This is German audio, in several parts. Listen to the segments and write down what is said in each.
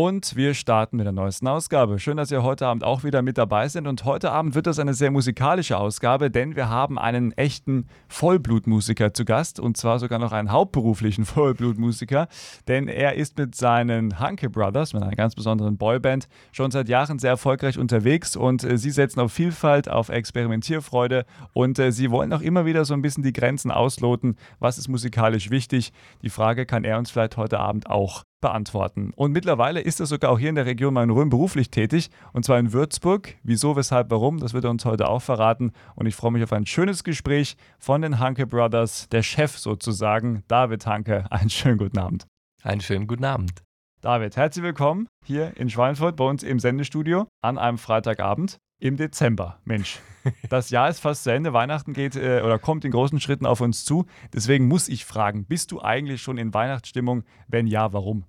Und wir starten mit der neuesten Ausgabe. Schön, dass ihr heute Abend auch wieder mit dabei seid. Und heute Abend wird das eine sehr musikalische Ausgabe, denn wir haben einen echten Vollblutmusiker zu Gast. Und zwar sogar noch einen hauptberuflichen Vollblutmusiker. Denn er ist mit seinen Hanke Brothers, mit einer ganz besonderen Boyband, schon seit Jahren sehr erfolgreich unterwegs. Und äh, sie setzen auf Vielfalt, auf Experimentierfreude. Und äh, sie wollen auch immer wieder so ein bisschen die Grenzen ausloten. Was ist musikalisch wichtig? Die Frage kann er uns vielleicht heute Abend auch beantworten. Und mittlerweile ist er sogar auch hier in der Region Main-Rhön beruflich tätig und zwar in Würzburg. Wieso, weshalb, warum, das wird er uns heute auch verraten. Und ich freue mich auf ein schönes Gespräch von den Hanke Brothers, der Chef sozusagen, David Hanke. Einen schönen guten Abend. Einen schönen guten Abend. David, herzlich willkommen hier in Schweinfurt bei uns im Sendestudio an einem Freitagabend im Dezember. Mensch, das Jahr ist fast zu Ende. Weihnachten geht äh, oder kommt in großen Schritten auf uns zu. Deswegen muss ich fragen: Bist du eigentlich schon in Weihnachtsstimmung? Wenn ja, warum?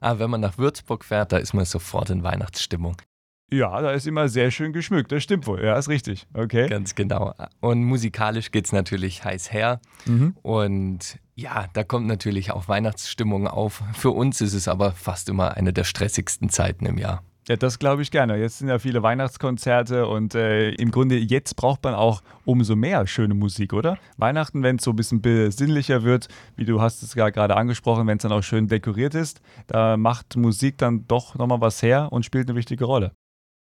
Ah, wenn man nach Würzburg fährt, da ist man sofort in Weihnachtsstimmung. Ja, da ist immer sehr schön geschmückt. Das stimmt wohl. Ja, ist richtig. Okay. Ganz genau. Und musikalisch geht es natürlich heiß her. Mhm. Und ja, da kommt natürlich auch Weihnachtsstimmung auf. Für uns ist es aber fast immer eine der stressigsten Zeiten im Jahr. Ja, das glaube ich gerne. Jetzt sind ja viele Weihnachtskonzerte und äh, im Grunde jetzt braucht man auch umso mehr schöne Musik, oder? Weihnachten, wenn es so ein bisschen besinnlicher wird, wie du hast es ja gerade angesprochen, wenn es dann auch schön dekoriert ist, da macht Musik dann doch nochmal was her und spielt eine wichtige Rolle.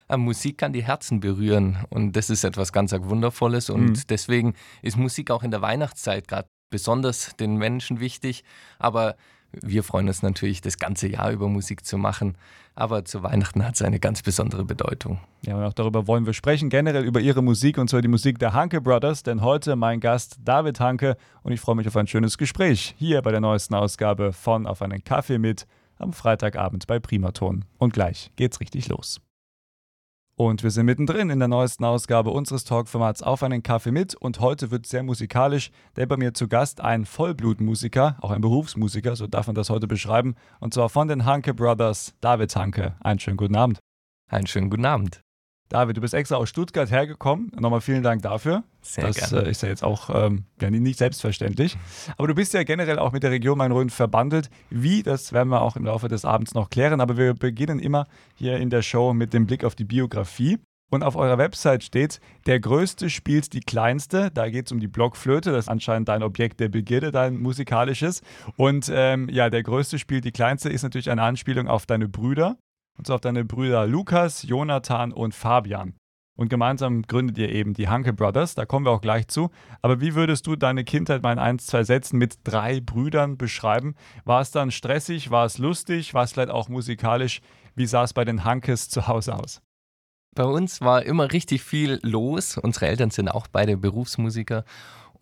Ja, Musik kann die Herzen berühren und das ist etwas ganz Wundervolles und mhm. deswegen ist Musik auch in der Weihnachtszeit gerade besonders den Menschen wichtig, aber wir freuen uns natürlich, das ganze Jahr über Musik zu machen. Aber zu Weihnachten hat es eine ganz besondere Bedeutung. Ja, und auch darüber wollen wir sprechen, generell über ihre Musik und zwar die Musik der Hanke Brothers. Denn heute mein Gast David Hanke und ich freue mich auf ein schönes Gespräch hier bei der neuesten Ausgabe von Auf einen Kaffee mit am Freitagabend bei Primaton. Und gleich geht's richtig los. Und wir sind mittendrin in der neuesten Ausgabe unseres Talkformats Auf einen Kaffee mit. Und heute wird sehr musikalisch, denn bei mir zu Gast ein Vollblutmusiker, auch ein Berufsmusiker, so darf man das heute beschreiben. Und zwar von den Hanke Brothers, David Hanke. Einen schönen guten Abend. Einen schönen guten Abend. David, du bist extra aus Stuttgart hergekommen. Nochmal vielen Dank dafür. Sehr das äh, ist ja jetzt auch ähm, ja, nicht selbstverständlich. Aber du bist ja generell auch mit der Region Main-Rhön verbandelt. Wie, das werden wir auch im Laufe des Abends noch klären. Aber wir beginnen immer hier in der Show mit dem Blick auf die Biografie. Und auf eurer Website steht, der Größte spielt die Kleinste. Da geht es um die Blockflöte. Das ist anscheinend dein Objekt der Begierde, dein musikalisches. Und ähm, ja, der Größte spielt die Kleinste ist natürlich eine Anspielung auf deine Brüder. Und zwar auf deine Brüder Lukas, Jonathan und Fabian. Und gemeinsam gründet ihr eben die Hanke Brothers, da kommen wir auch gleich zu. Aber wie würdest du deine Kindheit mal in ein, zwei Sätzen mit drei Brüdern beschreiben? War es dann stressig, war es lustig, war es vielleicht auch musikalisch? Wie sah es bei den Hankes zu Hause aus? Bei uns war immer richtig viel los. Unsere Eltern sind auch beide Berufsmusiker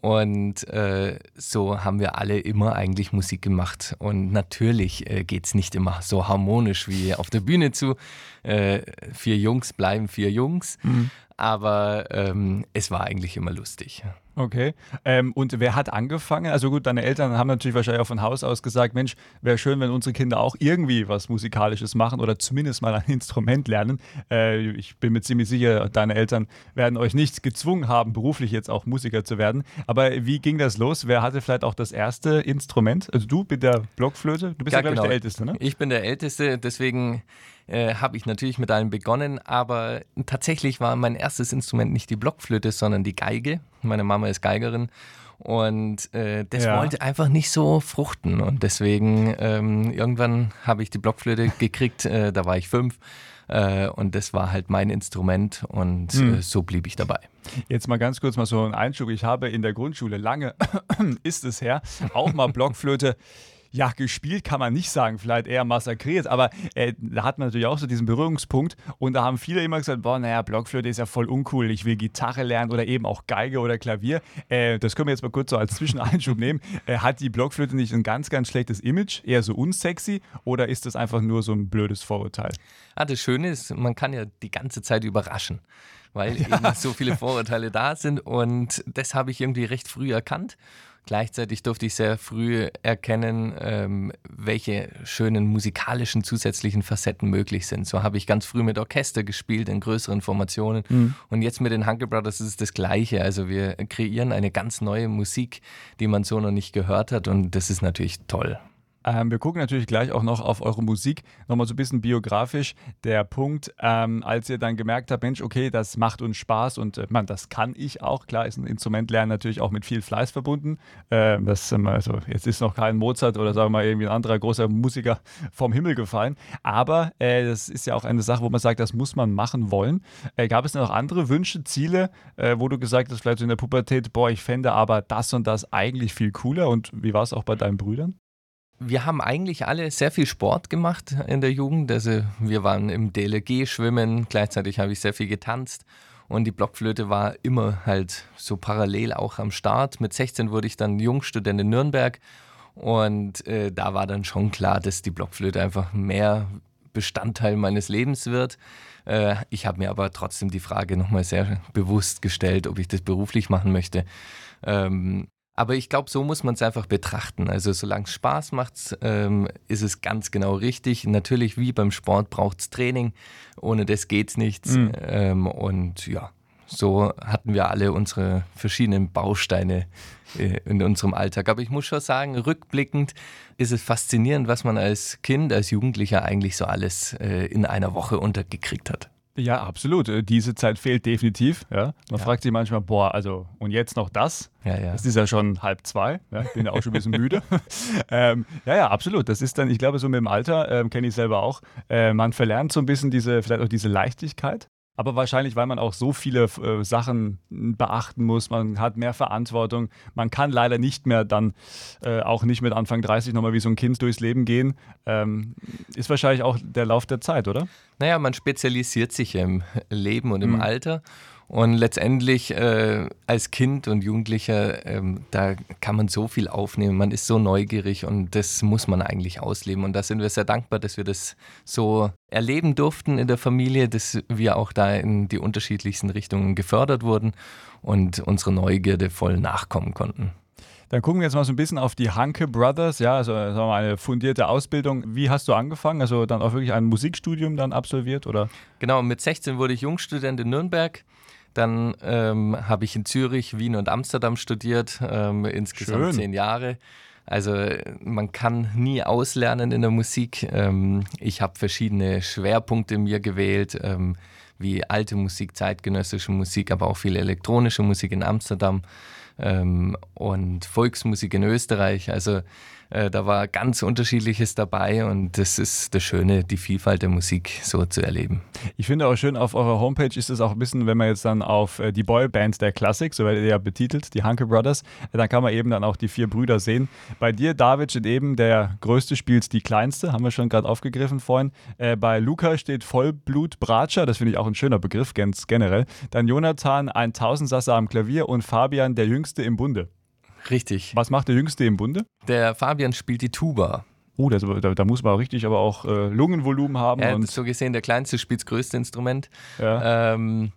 und äh, so haben wir alle immer eigentlich Musik gemacht. Und natürlich äh, geht es nicht immer so harmonisch wie auf der Bühne zu. Äh, vier Jungs bleiben vier Jungs. Mhm. Aber ähm, es war eigentlich immer lustig. Okay. Ähm, und wer hat angefangen? Also gut, deine Eltern haben natürlich wahrscheinlich auch von Haus aus gesagt, Mensch, wäre schön, wenn unsere Kinder auch irgendwie was Musikalisches machen oder zumindest mal ein Instrument lernen. Äh, ich bin mir ziemlich sicher, deine Eltern werden euch nicht gezwungen haben, beruflich jetzt auch Musiker zu werden. Aber wie ging das los? Wer hatte vielleicht auch das erste Instrument? Also du mit der Blockflöte? Du bist ja, ja glaube genau. ich, der Älteste, ne? Ich bin der Älteste, deswegen äh, habe ich natürlich mit einem begonnen, aber tatsächlich war mein erstes Instrument nicht die Blockflöte, sondern die Geige. Meine Mama ist Geigerin und äh, das ja. wollte einfach nicht so fruchten. Und deswegen ähm, irgendwann habe ich die Blockflöte gekriegt, äh, da war ich fünf. Äh, und das war halt mein Instrument und hm. Äh, so blieb ich dabei. Jetzt mal ganz kurz mal so ein Einschub. Ich habe in der Grundschule lange, ist es her, auch mal Blockflöte ja, gespielt kann man nicht sagen, vielleicht eher massakriert, aber äh, da hat man natürlich auch so diesen Berührungspunkt und da haben viele immer gesagt, boah, naja, Blockflöte ist ja voll uncool, ich will Gitarre lernen oder eben auch Geige oder Klavier. Äh, das können wir jetzt mal kurz so als Zwischeneinschub nehmen. Äh, hat die Blockflöte nicht ein ganz, ganz schlechtes Image, eher so unsexy oder ist das einfach nur so ein blödes Vorurteil? Ah, das Schöne ist, man kann ja die ganze Zeit überraschen weil ja. eben so viele Vorurteile da sind und das habe ich irgendwie recht früh erkannt Gleichzeitig durfte ich sehr früh erkennen, ähm, welche schönen musikalischen zusätzlichen Facetten möglich sind. So habe ich ganz früh mit Orchester gespielt in größeren Formationen. Mhm. Und jetzt mit den Hunker Brothers ist es das Gleiche. Also wir kreieren eine ganz neue Musik, die man so noch nicht gehört hat. Und das ist natürlich toll. Ähm, wir gucken natürlich gleich auch noch auf eure Musik, nochmal so ein bisschen biografisch. Der Punkt, ähm, als ihr dann gemerkt habt, Mensch, okay, das macht uns Spaß und äh, man, das kann ich auch. Klar ist ein Instrument lernen natürlich auch mit viel Fleiß verbunden. Ähm, das, also, jetzt ist noch kein Mozart oder sagen wir mal irgendwie ein anderer großer Musiker vom Himmel gefallen. Aber äh, das ist ja auch eine Sache, wo man sagt, das muss man machen wollen. Äh, gab es noch andere Wünsche, Ziele, äh, wo du gesagt hast, vielleicht in der Pubertät, boah, ich fände aber das und das eigentlich viel cooler? Und wie war es auch bei deinen Brüdern? Wir haben eigentlich alle sehr viel Sport gemacht in der Jugend. Also wir waren im DLG schwimmen, gleichzeitig habe ich sehr viel getanzt und die Blockflöte war immer halt so parallel auch am Start. Mit 16 wurde ich dann Jungstudent in Nürnberg und äh, da war dann schon klar, dass die Blockflöte einfach mehr Bestandteil meines Lebens wird. Äh, ich habe mir aber trotzdem die Frage nochmal sehr bewusst gestellt, ob ich das beruflich machen möchte. Ähm, aber ich glaube, so muss man es einfach betrachten. Also solange es Spaß macht, ähm, ist es ganz genau richtig. Natürlich, wie beim Sport, braucht es Training. Ohne das geht es nichts. Mhm. Ähm, und ja, so hatten wir alle unsere verschiedenen Bausteine äh, in unserem Alltag. Aber ich muss schon sagen, rückblickend ist es faszinierend, was man als Kind, als Jugendlicher eigentlich so alles äh, in einer Woche untergekriegt hat. Ja, absolut. Äh, diese Zeit fehlt definitiv. Ja. Man ja. fragt sich manchmal, boah, also und jetzt noch das? Ja, ja. Das ist ja schon halb zwei. Ja. Ich bin ja auch schon ein bisschen müde. ähm, ja, ja, absolut. Das ist dann, ich glaube, so mit dem Alter, ähm, kenne ich selber auch, äh, man verlernt so ein bisschen diese, vielleicht auch diese Leichtigkeit. Aber wahrscheinlich, weil man auch so viele äh, Sachen beachten muss, man hat mehr Verantwortung. Man kann leider nicht mehr dann äh, auch nicht mit Anfang 30 nochmal wie so ein Kind durchs Leben gehen. Ähm, ist wahrscheinlich auch der Lauf der Zeit, oder? Naja, man spezialisiert sich im Leben und im mhm. Alter. Und letztendlich äh, als Kind und Jugendlicher, ähm, da kann man so viel aufnehmen, man ist so neugierig und das muss man eigentlich ausleben. Und da sind wir sehr dankbar, dass wir das so erleben durften in der Familie, dass wir auch da in die unterschiedlichsten Richtungen gefördert wurden und unsere Neugierde voll nachkommen konnten. Dann gucken wir jetzt mal so ein bisschen auf die Hanke Brothers, ja, also eine fundierte Ausbildung. Wie hast du angefangen? Also dann auch wirklich ein Musikstudium dann absolviert oder? Genau, mit 16 wurde ich Jungstudent in Nürnberg dann ähm, habe ich in Zürich, Wien und Amsterdam studiert, ähm, insgesamt Schön. zehn Jahre. Also man kann nie auslernen in der Musik. Ähm, ich habe verschiedene Schwerpunkte mir gewählt, ähm, wie alte Musik, zeitgenössische Musik, aber auch viel elektronische Musik in Amsterdam ähm, und Volksmusik in Österreich. Also äh, da war ganz unterschiedliches dabei und das ist das Schöne, die Vielfalt der Musik so zu erleben. Ich finde auch schön, auf eurer Homepage ist es auch ein bisschen, wenn man jetzt dann auf äh, die Boyband der Klassik, so werdet ihr ja betitelt, die Hanke Brothers, äh, dann kann man eben dann auch die vier Brüder sehen. Bei dir, David, steht eben der größte spielt die kleinste, haben wir schon gerade aufgegriffen vorhin. Bei Luca steht Vollblut Bratscher, das finde ich auch ein schöner Begriff, ganz generell. Dann Jonathan, ein Tausendsasser am Klavier und Fabian, der Jüngste im Bunde. Richtig. Was macht der Jüngste im Bunde? Der Fabian spielt die Tuba. Oh, das, da, da, muss man auch richtig aber auch äh, Lungenvolumen haben. Ja, und so gesehen, der Kleinste spielt das größte Instrument. Ja. Ähm,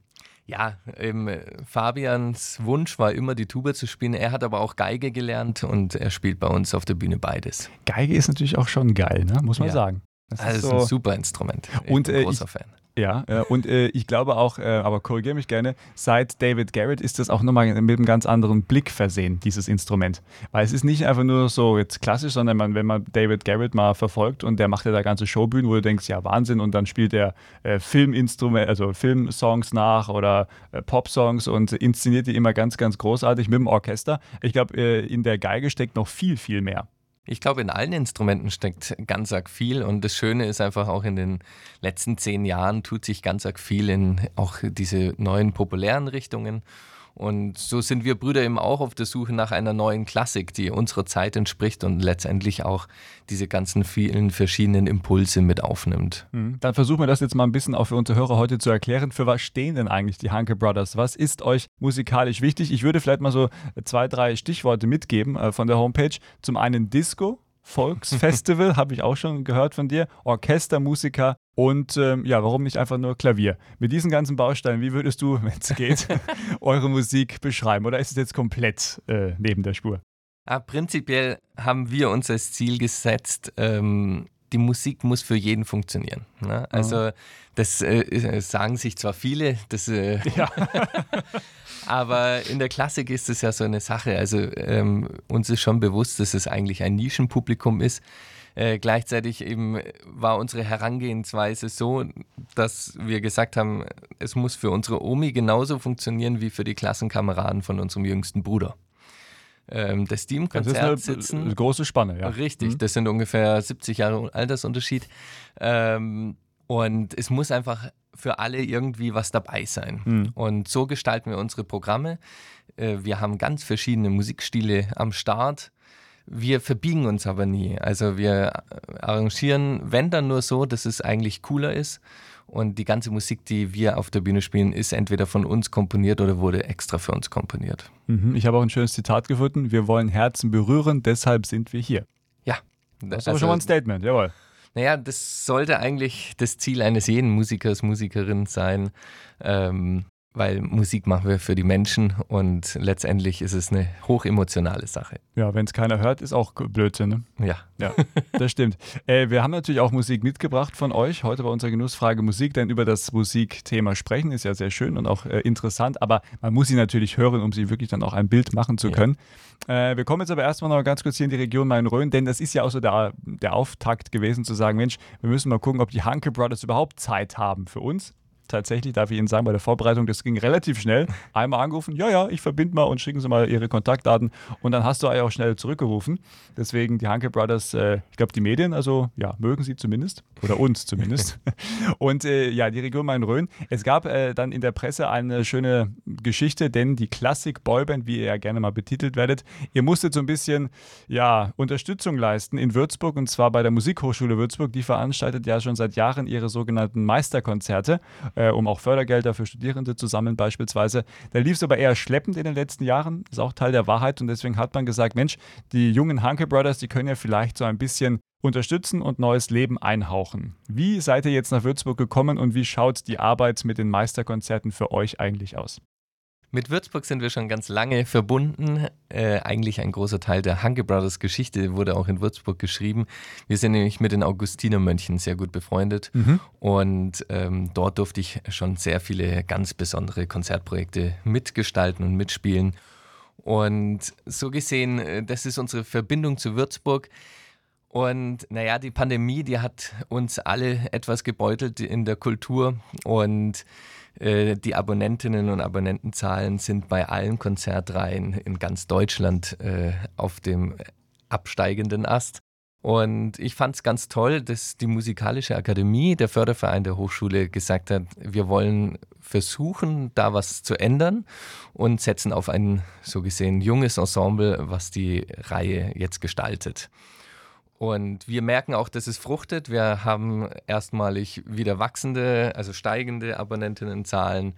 ja, eben, Fabians Wunsch war immer, die Tuba zu spielen. Er hat aber auch Geige gelernt und er spielt bei uns auf der Bühne beides. Geige ist natürlich auch schon geil, ne? muss man ja. sagen. Das also ist, so. ein super Instrument. Ich und, bin ein äh, großer ich, Fan. Ja, äh, und äh, ich glaube auch, äh, aber korrigiere mich gerne, seit David Garrett ist das auch nochmal mit einem ganz anderen Blick versehen, dieses Instrument. Weil es ist nicht einfach nur so jetzt klassisch, sondern man, wenn man David Garrett mal verfolgt und der macht ja da ganze Showbühnen, wo du denkst, ja Wahnsinn, und dann spielt er äh, Filminstrument, also Filmsongs nach oder äh, Popsongs und inszeniert die immer ganz, ganz großartig mit dem Orchester. Ich glaube, in der Geige steckt noch viel, viel mehr. Ich glaube, in allen Instrumenten steckt ganz arg viel und das Schöne ist einfach auch in den letzten zehn Jahren tut sich ganz arg viel in auch diese neuen populären Richtungen. Und so sind wir Brüder eben auch auf der Suche nach einer neuen Klassik, die unserer Zeit entspricht und letztendlich auch diese ganzen vielen verschiedenen Impulse mit aufnimmt. Mhm. Dann versuchen wir das jetzt mal ein bisschen auch für unsere Hörer heute zu erklären. Für was stehen denn eigentlich die Hanke Brothers? Was ist euch musikalisch wichtig? Ich würde vielleicht mal so zwei, drei Stichworte mitgeben äh, von der Homepage. Zum einen Disco, Volksfestival, habe ich auch schon gehört von dir, Orchestermusiker und ähm, ja, warum nicht einfach nur Klavier? Mit diesen ganzen Bausteinen, wie würdest du, wenn es geht, eure Musik beschreiben? Oder ist es jetzt komplett äh, neben der Spur? Ah, prinzipiell haben wir uns als Ziel gesetzt, ähm, die Musik muss für jeden funktionieren. Ne? Also das äh, sagen sich zwar viele, das, äh, ja. aber in der Klassik ist es ja so eine Sache. Also ähm, uns ist schon bewusst, dass es eigentlich ein Nischenpublikum ist. Äh, gleichzeitig eben war unsere Herangehensweise so, dass wir gesagt haben, es muss für unsere Omi genauso funktionieren wie für die Klassenkameraden von unserem jüngsten Bruder ähm, das Teamkonzert sitzen. Eine große Spanne, ja. Richtig, mhm. das sind ungefähr 70 Jahre Altersunterschied. Ähm, und es muss einfach für alle irgendwie was dabei sein. Mhm. Und so gestalten wir unsere Programme. Äh, wir haben ganz verschiedene Musikstile am Start. Wir verbiegen uns aber nie. Also wir arrangieren, wenn dann nur so, dass es eigentlich cooler ist. Und die ganze Musik, die wir auf der Bühne spielen, ist entweder von uns komponiert oder wurde extra für uns komponiert. Mhm, ich habe auch ein schönes Zitat gefunden. Wir wollen Herzen berühren, deshalb sind wir hier. Ja. Das ist also, schon mal ein Statement, jawohl. Naja, das sollte eigentlich das Ziel eines jeden Musikers, Musikerin sein, ähm, weil Musik machen wir für die Menschen und letztendlich ist es eine hochemotionale Sache. Ja, wenn es keiner hört, ist auch Blödsinn. Ne? Ja. Ja, das stimmt. Äh, wir haben natürlich auch Musik mitgebracht von euch, heute bei unserer Genussfrage Musik, denn über das Musikthema sprechen ist ja sehr schön und auch äh, interessant, aber man muss sie natürlich hören, um sie wirklich dann auch ein Bild machen zu können. Ja. Äh, wir kommen jetzt aber erstmal noch ganz kurz hier in die Region Main-Rhön, denn das ist ja auch so der, der Auftakt gewesen, zu sagen, Mensch, wir müssen mal gucken, ob die Hanke Brothers überhaupt Zeit haben für uns tatsächlich, darf ich Ihnen sagen, bei der Vorbereitung, das ging relativ schnell. Einmal angerufen, ja, ja, ich verbinde mal und schicken Sie mal Ihre Kontaktdaten. Und dann hast du auch schnell zurückgerufen. Deswegen die Hanke Brothers, äh, ich glaube, die Medien, also ja, mögen sie zumindest. Oder uns zumindest. und äh, ja, die Region Main-Rhön. Es gab äh, dann in der Presse eine schöne Geschichte, denn die Klassik-Boyband, wie ihr ja gerne mal betitelt werdet, ihr musstet so ein bisschen ja, Unterstützung leisten in Würzburg und zwar bei der Musikhochschule Würzburg. Die veranstaltet ja schon seit Jahren ihre sogenannten Meisterkonzerte äh, um auch Fördergelder für Studierende zu sammeln beispielsweise. Da lief es aber eher schleppend in den letzten Jahren, ist auch Teil der Wahrheit und deswegen hat man gesagt, Mensch, die jungen Hanke Brothers, die können ja vielleicht so ein bisschen unterstützen und neues Leben einhauchen. Wie seid ihr jetzt nach Würzburg gekommen und wie schaut die Arbeit mit den Meisterkonzerten für euch eigentlich aus? Mit Würzburg sind wir schon ganz lange verbunden. Äh, eigentlich ein großer Teil der Hanke Brothers Geschichte wurde auch in Würzburg geschrieben. Wir sind nämlich mit den Augustinermönchen sehr gut befreundet mhm. und ähm, dort durfte ich schon sehr viele ganz besondere Konzertprojekte mitgestalten und mitspielen. Und so gesehen, äh, das ist unsere Verbindung zu Würzburg. Und naja, die Pandemie, die hat uns alle etwas gebeutelt in der Kultur und äh, die Abonnentinnen und Abonnentenzahlen sind bei allen Konzertreihen in ganz Deutschland äh, auf dem absteigenden Ast. Und ich fand es ganz toll, dass die Musikalische Akademie, der Förderverein der Hochschule, gesagt hat, wir wollen versuchen, da was zu ändern und setzen auf ein so gesehen junges Ensemble, was die Reihe jetzt gestaltet. Und wir merken auch, dass es fruchtet. Wir haben erstmalig wieder wachsende, also steigende Abonnentinnenzahlen.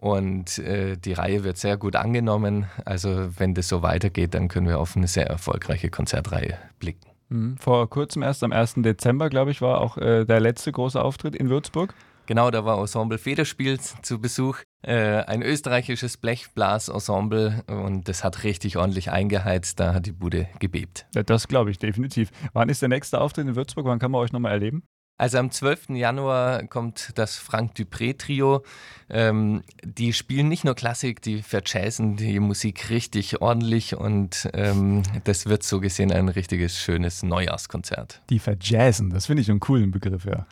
Und äh, die Reihe wird sehr gut angenommen. Also wenn das so weitergeht, dann können wir auf eine sehr erfolgreiche Konzertreihe blicken. Mhm. Vor kurzem, erst am 1. Dezember, glaube ich, war auch äh, der letzte große Auftritt in Würzburg. Genau, da war Ensemble Federspiel zu Besuch. Äh, ein österreichisches Blechblasensemble und das hat richtig ordentlich eingeheizt. Da hat die Bude gebebt. Ja, das glaube ich definitiv. Wann ist der nächste Auftritt in Würzburg? Wann kann man euch nochmal erleben? Also am 12. Januar kommt das Frank Dupré Trio. Ähm, die spielen nicht nur Klassik, die verjazzen die Musik richtig ordentlich und ähm, das wird so gesehen ein richtiges schönes Neujahrskonzert. Die verjazzen, das finde ich einen coolen Begriff, ja.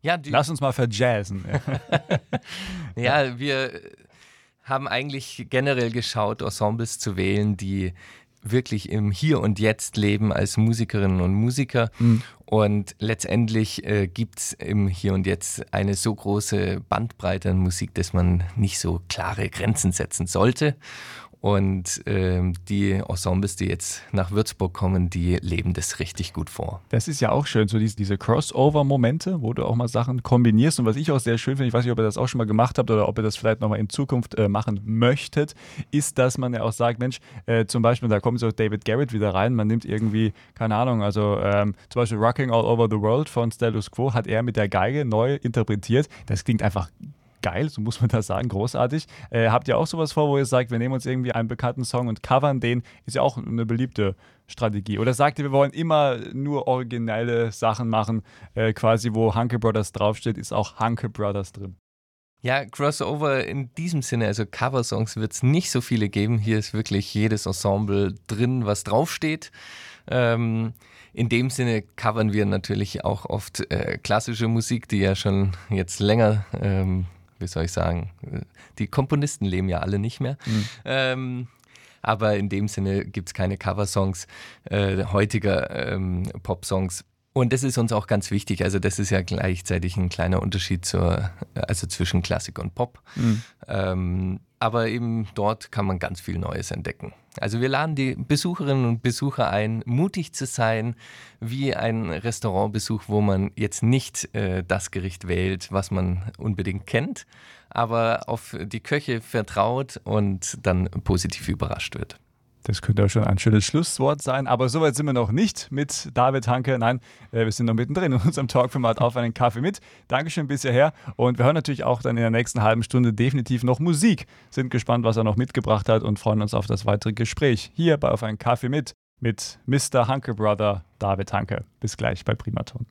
Ja, Lass uns mal verjazzen. ja, wir haben eigentlich generell geschaut, Ensembles zu wählen, die wirklich im Hier und Jetzt leben als Musikerinnen und Musiker. Mhm. Und letztendlich äh, gibt es im Hier und Jetzt eine so große Bandbreite an Musik, dass man nicht so klare Grenzen setzen sollte. Und ähm, die Ensembles, die jetzt nach Würzburg kommen, die leben das richtig gut vor. Das ist ja auch schön, so diese, diese Crossover-Momente, wo du auch mal Sachen kombinierst. Und was ich auch sehr schön finde, ich weiß nicht, ob ihr das auch schon mal gemacht habt oder ob ihr das vielleicht nochmal in Zukunft äh, machen möchtet, ist, dass man ja auch sagt, Mensch, äh, zum Beispiel, da kommt so David Garrett wieder rein, man nimmt irgendwie, keine Ahnung, also ähm, zum Beispiel Rocking All Over the World von Status Quo hat er mit der Geige neu interpretiert. Das klingt einfach geil, so muss man das sagen, großartig. Äh, habt ihr auch sowas vor, wo ihr sagt, wir nehmen uns irgendwie einen bekannten Song und covern den? Ist ja auch eine beliebte Strategie. Oder sagt ihr, wir wollen immer nur originelle Sachen machen, äh, quasi wo Hanke Brothers draufsteht, ist auch Hanke Brothers drin? Ja, Crossover in diesem Sinne, also Coversongs wird es nicht so viele geben. Hier ist wirklich jedes Ensemble drin, was draufsteht. Ähm, in dem Sinne covern wir natürlich auch oft äh, klassische Musik, die ja schon jetzt länger, ähm, wie soll ich sagen, die Komponisten leben ja alle nicht mehr. Mhm. Ähm, aber in dem Sinne gibt es keine Coversongs äh, heutiger ähm, Popsongs. Und das ist uns auch ganz wichtig. Also das ist ja gleichzeitig ein kleiner Unterschied zur, also zwischen Klassik und Pop. Mhm. Ähm, aber eben dort kann man ganz viel Neues entdecken. Also wir laden die Besucherinnen und Besucher ein, mutig zu sein, wie ein Restaurantbesuch, wo man jetzt nicht äh, das Gericht wählt, was man unbedingt kennt, aber auf die Köche vertraut und dann positiv überrascht wird. Das könnte auch schon ein schönes Schlusswort sein, aber soweit sind wir noch nicht mit David Hanke. Nein, äh, wir sind noch mittendrin in unserem Talkformat auf einen Kaffee mit. Dankeschön bisher her und wir hören natürlich auch dann in der nächsten halben Stunde definitiv noch Musik. Sind gespannt, was er noch mitgebracht hat und freuen uns auf das weitere Gespräch hier bei Auf einen Kaffee mit mit Mr. Hanke Brother David Hanke. Bis gleich bei Primaton.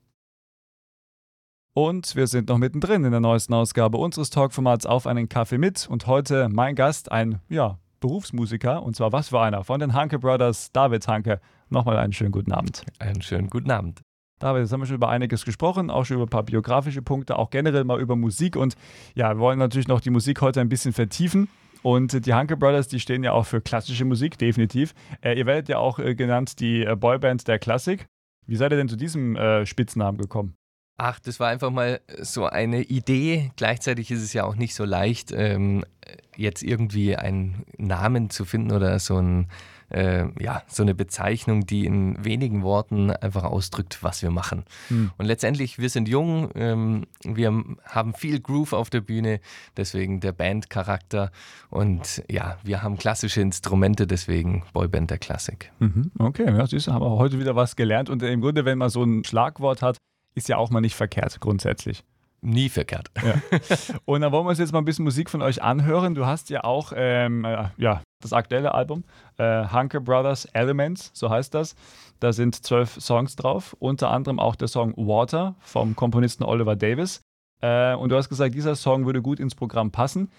Und wir sind noch mittendrin in der neuesten Ausgabe unseres Talkformats Auf einen Kaffee mit und heute mein Gast, ein ja, Berufsmusiker und zwar was für einer von den Hanke Brothers, David Hanke. Nochmal einen schönen guten Abend. Einen schönen guten Abend. David, jetzt haben wir schon über einiges gesprochen, auch schon über ein paar biografische Punkte, auch generell mal über Musik und ja, wir wollen natürlich noch die Musik heute ein bisschen vertiefen. Und die Hanke Brothers, die stehen ja auch für klassische Musik, definitiv. Äh, ihr werdet ja auch äh, genannt die äh, Boyband der Klassik. Wie seid ihr denn zu diesem äh, Spitznamen gekommen? Ach, das war einfach mal so eine Idee. Gleichzeitig ist es ja auch nicht so leicht, ähm, jetzt irgendwie einen Namen zu finden oder so, ein, äh, ja, so eine Bezeichnung, die in wenigen Worten einfach ausdrückt, was wir machen. Hm. Und letztendlich, wir sind jung, ähm, wir haben viel Groove auf der Bühne, deswegen der Bandcharakter. Und ja, wir haben klassische Instrumente, deswegen Boyband der Klassik. Mhm. Okay, ja, siehst du, haben wir heute wieder was gelernt. Und im Grunde, wenn man so ein Schlagwort hat, ist ja auch mal nicht verkehrt, grundsätzlich. Nie verkehrt. Ja. Und dann wollen wir uns jetzt mal ein bisschen Musik von euch anhören. Du hast ja auch ähm, äh, ja, das aktuelle Album, äh, Hunker Brothers Elements, so heißt das. Da sind zwölf Songs drauf, unter anderem auch der Song Water vom Komponisten Oliver Davis. Äh, und du hast gesagt, dieser Song würde gut ins Programm passen.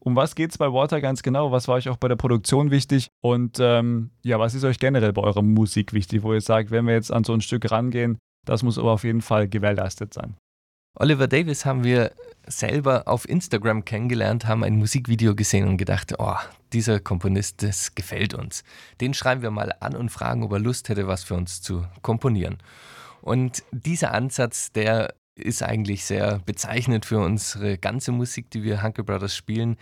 Um was geht es bei Water ganz genau? Was war euch auch bei der Produktion wichtig? Und ähm, ja, was ist euch generell bei eurer Musik wichtig, wo ihr sagt, wenn wir jetzt an so ein Stück rangehen, das muss aber auf jeden Fall gewährleistet sein. Oliver Davis haben wir selber auf Instagram kennengelernt, haben ein Musikvideo gesehen und gedacht, oh, dieser Komponist, das gefällt uns. Den schreiben wir mal an und fragen, ob er Lust hätte, was für uns zu komponieren. Und dieser Ansatz, der ist eigentlich sehr bezeichnend für unsere ganze Musik, die wir Hunker Brothers spielen.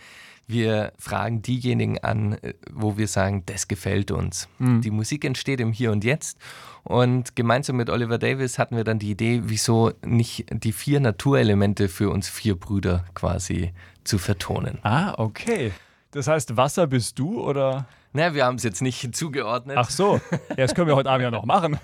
Wir fragen diejenigen an, äh, wo wir sagen, das gefällt uns. Mhm. Die Musik entsteht im Hier und Jetzt. Und gemeinsam mit Oliver Davis hatten wir dann die Idee, wieso nicht die vier Naturelemente für uns vier Brüder quasi zu vertonen. Ah, okay. Das heißt, Wasser bist du oder? Naja, wir haben es jetzt nicht zugeordnet. Ach so, ja, das können wir heute Abend ja noch machen.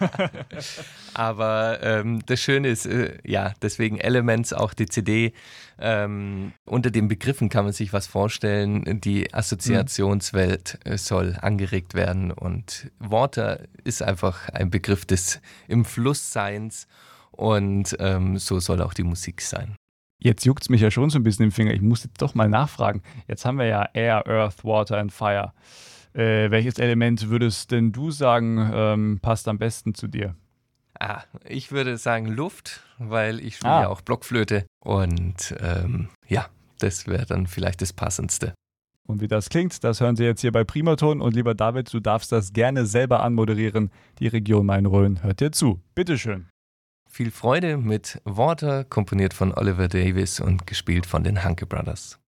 Aber ähm, das Schöne ist, äh, ja, deswegen Elements, auch die CD. Ähm, unter den Begriffen kann man sich was vorstellen. Die Assoziationswelt äh, soll angeregt werden und Water ist einfach ein Begriff des im Flussseins und ähm, so soll auch die Musik sein. Jetzt juckt es mich ja schon so ein bisschen im Finger. Ich muss jetzt doch mal nachfragen. Jetzt haben wir ja Air, Earth, Water and Fire. Äh, welches Element würdest denn du sagen, ähm, passt am besten zu dir? Ah, ich würde sagen Luft, weil ich spiele ah. ja auch Blockflöte. Und ähm, ja, das wäre dann vielleicht das Passendste. Und wie das klingt, das hören Sie jetzt hier bei Primaton. Und lieber David, du darfst das gerne selber anmoderieren. Die Region Main-Rhön hört dir zu. Bitteschön. Viel Freude mit Water, komponiert von Oliver Davis und gespielt von den Hanke Brothers.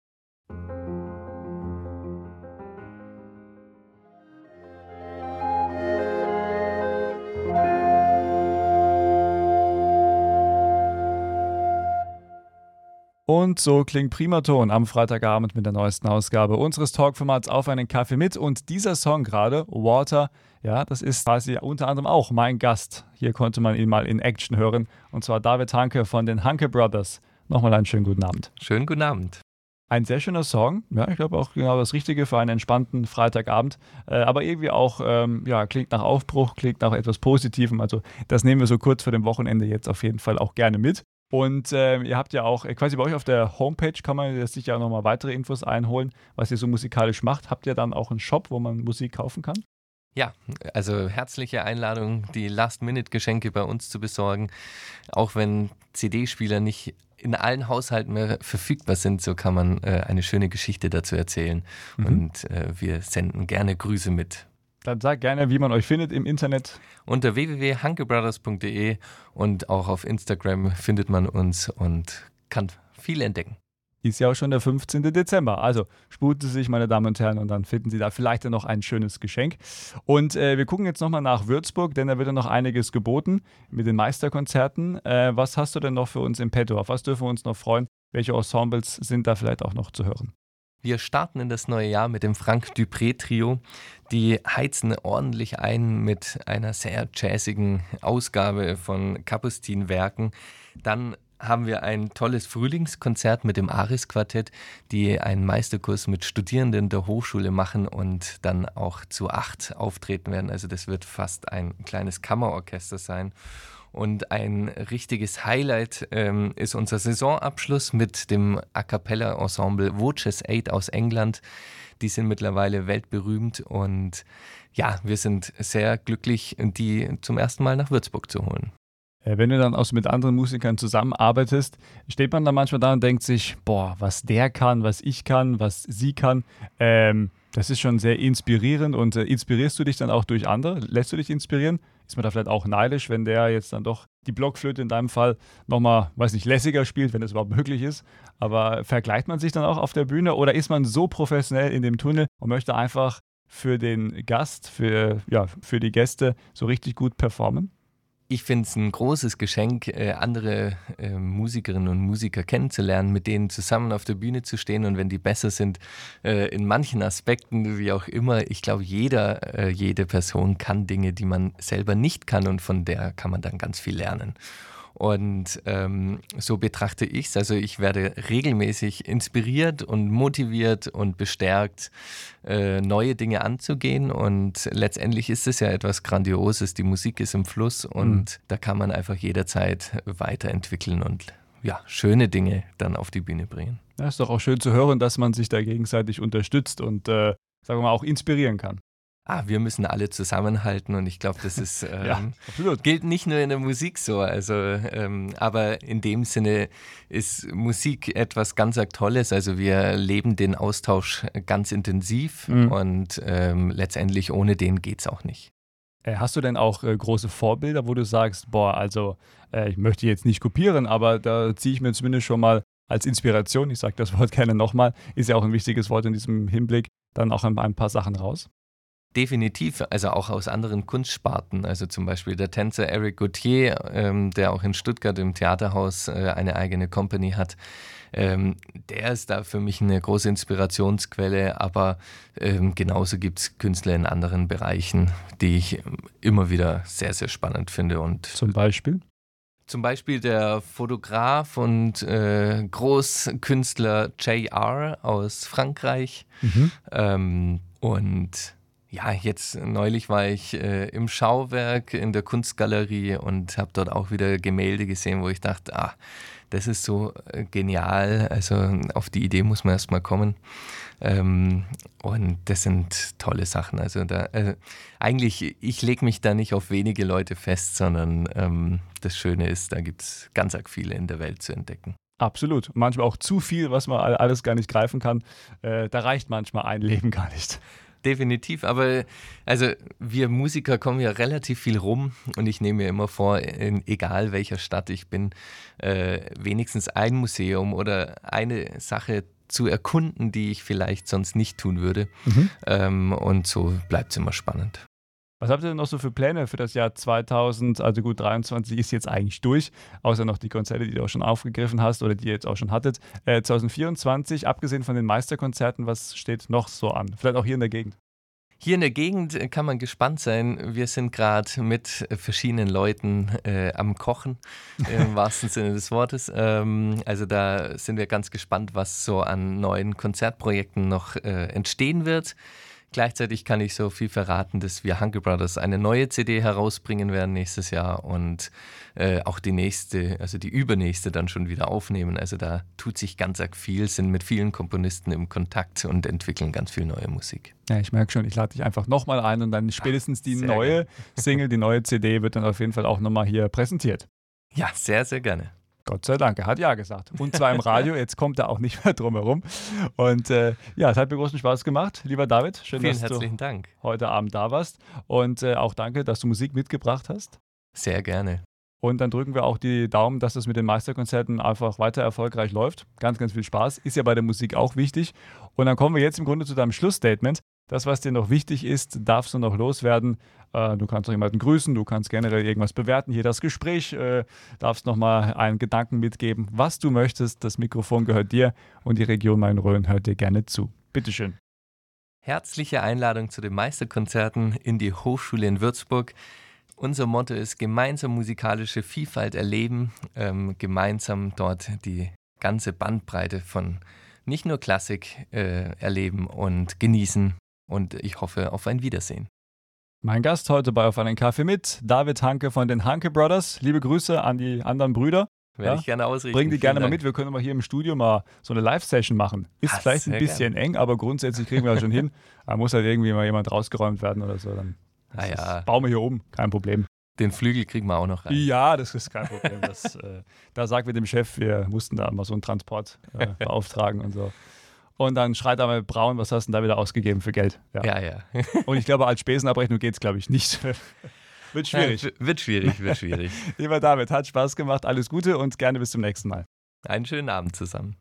Und so klingt Primaton am Freitagabend mit der neuesten Ausgabe unseres Talkformats auf einen Kaffee mit. Und dieser Song gerade, Water, ja, das ist quasi unter anderem auch mein Gast. Hier konnte man ihn mal in Action hören. Und zwar David Hanke von den Hanke Brothers. Nochmal einen schönen guten Abend. Schönen guten Abend. Ein sehr schöner Song. Ja, ich glaube auch genau das Richtige für einen entspannten Freitagabend. Äh, aber irgendwie auch, ähm, ja, klingt nach Aufbruch, klingt nach etwas Positivem. Also, das nehmen wir so kurz vor dem Wochenende jetzt auf jeden Fall auch gerne mit. Und äh, ihr habt ja auch, äh, quasi bei euch auf der Homepage kann man sich ja nochmal weitere Infos einholen, was ihr so musikalisch macht. Habt ihr dann auch einen Shop, wo man Musik kaufen kann? Ja, also herzliche Einladung, die Last-Minute-Geschenke bei uns zu besorgen. Auch wenn CD-Spieler nicht in allen Haushalten mehr verfügbar sind, so kann man äh, eine schöne Geschichte dazu erzählen. Mhm. Und äh, wir senden gerne Grüße mit. Dann sag gerne, wie man euch findet im Internet. Unter www.hankebrothers.de und auch auf Instagram findet man uns und kann viel entdecken ist ja auch schon der 15. Dezember. Also sputen Sie sich, meine Damen und Herren, und dann finden Sie da vielleicht noch ein schönes Geschenk. Und äh, wir gucken jetzt nochmal nach Würzburg, denn da wird ja noch einiges geboten mit den Meisterkonzerten. Äh, was hast du denn noch für uns im Petto? Auf was dürfen wir uns noch freuen? Welche Ensembles sind da vielleicht auch noch zu hören? Wir starten in das neue Jahr mit dem Frank Dupré Trio. Die heizen ordentlich ein mit einer sehr jazzigen Ausgabe von Kapustin-Werken. Dann haben wir ein tolles Frühlingskonzert mit dem Aris-Quartett, die einen Meisterkurs mit Studierenden der Hochschule machen und dann auch zu acht auftreten werden. Also das wird fast ein kleines Kammerorchester sein. Und ein richtiges Highlight ähm, ist unser Saisonabschluss mit dem A cappella Ensemble Voces 8 aus England. Die sind mittlerweile weltberühmt und ja, wir sind sehr glücklich, die zum ersten Mal nach Würzburg zu holen. Äh, wenn du dann auch mit anderen Musikern zusammenarbeitest, steht man dann manchmal da und denkt sich, boah, was der kann, was ich kann, was sie kann. Ähm, das ist schon sehr inspirierend und äh, inspirierst du dich dann auch durch andere? Lässt du dich inspirieren? Ist man da vielleicht auch neidisch, wenn der jetzt dann doch die Blockflöte in deinem Fall nochmal, weiß nicht, lässiger spielt, wenn das überhaupt möglich ist? Aber vergleicht man sich dann auch auf der Bühne oder ist man so professionell in dem Tunnel und möchte einfach für den Gast, für, ja, für die Gäste so richtig gut performen? Ich finde es ein großes Geschenk, äh, andere äh, Musikerinnen und Musiker kennenzulernen, mit denen zusammen auf der Bühne zu stehen und wenn die besser sind äh, in manchen Aspekten, wie auch immer, ich glaube, jeder, äh, jede Person kann Dinge, die man selber nicht kann und von der kann man dann ganz viel lernen. Und ähm, so betrachte ich es. Also ich werde regelmäßig inspiriert und motiviert und bestärkt, äh, neue Dinge anzugehen. Und letztendlich ist es ja etwas Grandioses. Die Musik ist im Fluss und mhm. da kann man einfach jederzeit weiterentwickeln und ja, schöne Dinge dann auf die Bühne bringen. Ja, ist doch auch schön zu hören, dass man sich da gegenseitig unterstützt und äh, sagen wir mal auch inspirieren kann ah, wir müssen alle zusammenhalten und ich glaube, das ist ähm, ja, gilt nicht nur in der Musik so. Also, ähm, aber in dem Sinne ist Musik etwas ganz Tolles. Also wir leben den Austausch ganz intensiv mhm. und ähm, letztendlich ohne den geht es auch nicht. Äh, hast du denn auch äh, große Vorbilder, wo du sagst, boah, also äh, ich möchte jetzt nicht kopieren, aber da ziehe ich mir zumindest schon mal als Inspiration, ich sage das Wort gerne nochmal, ist ja auch ein wichtiges Wort in diesem Hinblick, dann auch ein, ein paar Sachen raus? Definitiv, also auch aus anderen Kunstsparten. Also zum Beispiel der Tänzer Eric Gauthier, ähm, der auch in Stuttgart im Theaterhaus äh, eine eigene Company hat. Ähm, der ist da für mich eine große Inspirationsquelle, aber ähm, genauso gibt es Künstler in anderen Bereichen, die ich immer wieder sehr, sehr spannend finde. Und zum Beispiel? Zum Beispiel der Fotograf und äh, Großkünstler J.R. aus Frankreich. Mhm. Ähm, und ja, jetzt neulich war ich äh, im Schauwerk in der Kunstgalerie und habe dort auch wieder Gemälde gesehen, wo ich dachte, ah, das ist so äh, genial. Also auf die Idee muss man erstmal kommen. Ähm, und das sind tolle Sachen. Also da, äh, eigentlich, ich lege mich da nicht auf wenige Leute fest, sondern ähm, das Schöne ist, da gibt es ganz arg viele in der Welt zu entdecken. Absolut. Manchmal auch zu viel, was man alles gar nicht greifen kann. Äh, da reicht manchmal ein Leben gar nicht definitiv. Aber also wir Musiker kommen ja relativ viel rum und ich nehme mir immer vor, in egal welcher Stadt ich bin, äh, wenigstens ein Museum oder eine Sache zu erkunden, die ich vielleicht sonst nicht tun würde. Mhm. Ähm, und so bleibt es immer spannend. Was habt ihr denn noch so für Pläne für das Jahr 2000? Also gut, 23 ist jetzt eigentlich durch, außer noch die Konzerte, die du auch schon aufgegriffen hast oder die ihr jetzt auch schon hattet. Äh, 2024, abgesehen von den Meisterkonzerten, was steht noch so an? Vielleicht auch hier in der Gegend? Hier in der Gegend kann man gespannt sein. Wir sind gerade mit verschiedenen Leuten äh, am Kochen, im wahrsten Sinne des Wortes. Ähm, also da sind wir ganz gespannt, was so an neuen Konzertprojekten noch äh, entstehen wird. Gleichzeitig kann ich so viel verraten, dass wir Hunky Brothers eine neue CD herausbringen werden nächstes Jahr und äh, auch die nächste, also die übernächste dann schon wieder aufnehmen. Also da tut sich ganz arg viel, sind mit vielen Komponisten im Kontakt und entwickeln ganz viel neue Musik. Ja, ich merke schon, ich lade dich einfach nochmal ein und dann spätestens die neue gerne. Single, die neue CD wird dann auf jeden Fall auch nochmal hier präsentiert. Ja, sehr, sehr gerne. Gott sei Dank, er hat ja gesagt. Und zwar im Radio, jetzt kommt er auch nicht mehr drum herum. Und äh, ja, es hat mir großen Spaß gemacht. Lieber David, schön, Vielen dass herzlichen du Dank. heute Abend da warst. Und äh, auch danke, dass du Musik mitgebracht hast. Sehr gerne. Und dann drücken wir auch die Daumen, dass es mit den Meisterkonzerten einfach weiter erfolgreich läuft. Ganz, ganz viel Spaß. Ist ja bei der Musik auch wichtig. Und dann kommen wir jetzt im Grunde zu deinem Schlussstatement. Das, was dir noch wichtig ist, darfst du noch loswerden. Äh, du kannst noch jemanden grüßen, du kannst generell irgendwas bewerten. Hier das Gespräch, äh, darfst noch mal einen Gedanken mitgeben, was du möchtest. Das Mikrofon gehört dir und die Region Main-Rhön hört dir gerne zu. Bitteschön. Herzliche Einladung zu den Meisterkonzerten in die Hochschule in Würzburg. Unser Motto ist gemeinsam musikalische Vielfalt erleben, ähm, gemeinsam dort die ganze Bandbreite von nicht nur Klassik äh, erleben und genießen, und ich hoffe auf ein Wiedersehen. Mein Gast heute bei Auf einen Kaffee mit, David Hanke von den Hanke Brothers. Liebe Grüße an die anderen Brüder. Werde ja? ich gerne ausrichten. Bring die gerne Vielen mal mit. Wir können mal hier im Studio mal so eine Live-Session machen. Ist Ach, vielleicht ein bisschen gern. eng, aber grundsätzlich kriegen wir das schon hin. Da muss halt irgendwie mal jemand rausgeräumt werden oder so. Dann ah, ja. bauen wir hier oben, kein Problem. Den Flügel kriegen wir auch noch rein. Ja, das ist kein Problem. Das, äh, da sagen wir dem Chef, wir mussten da mal so einen Transport äh, beauftragen und so. Und dann schreit er mal Braun, was hast du denn da wieder ausgegeben für Geld? Ja, ja. ja. Und ich glaube, als Spesenabrechnung geht es, glaube ich, nicht. wird schwierig. Ja, wird schwierig, wird schwierig. Lieber David, hat Spaß gemacht. Alles Gute und gerne bis zum nächsten Mal. Einen schönen Abend zusammen.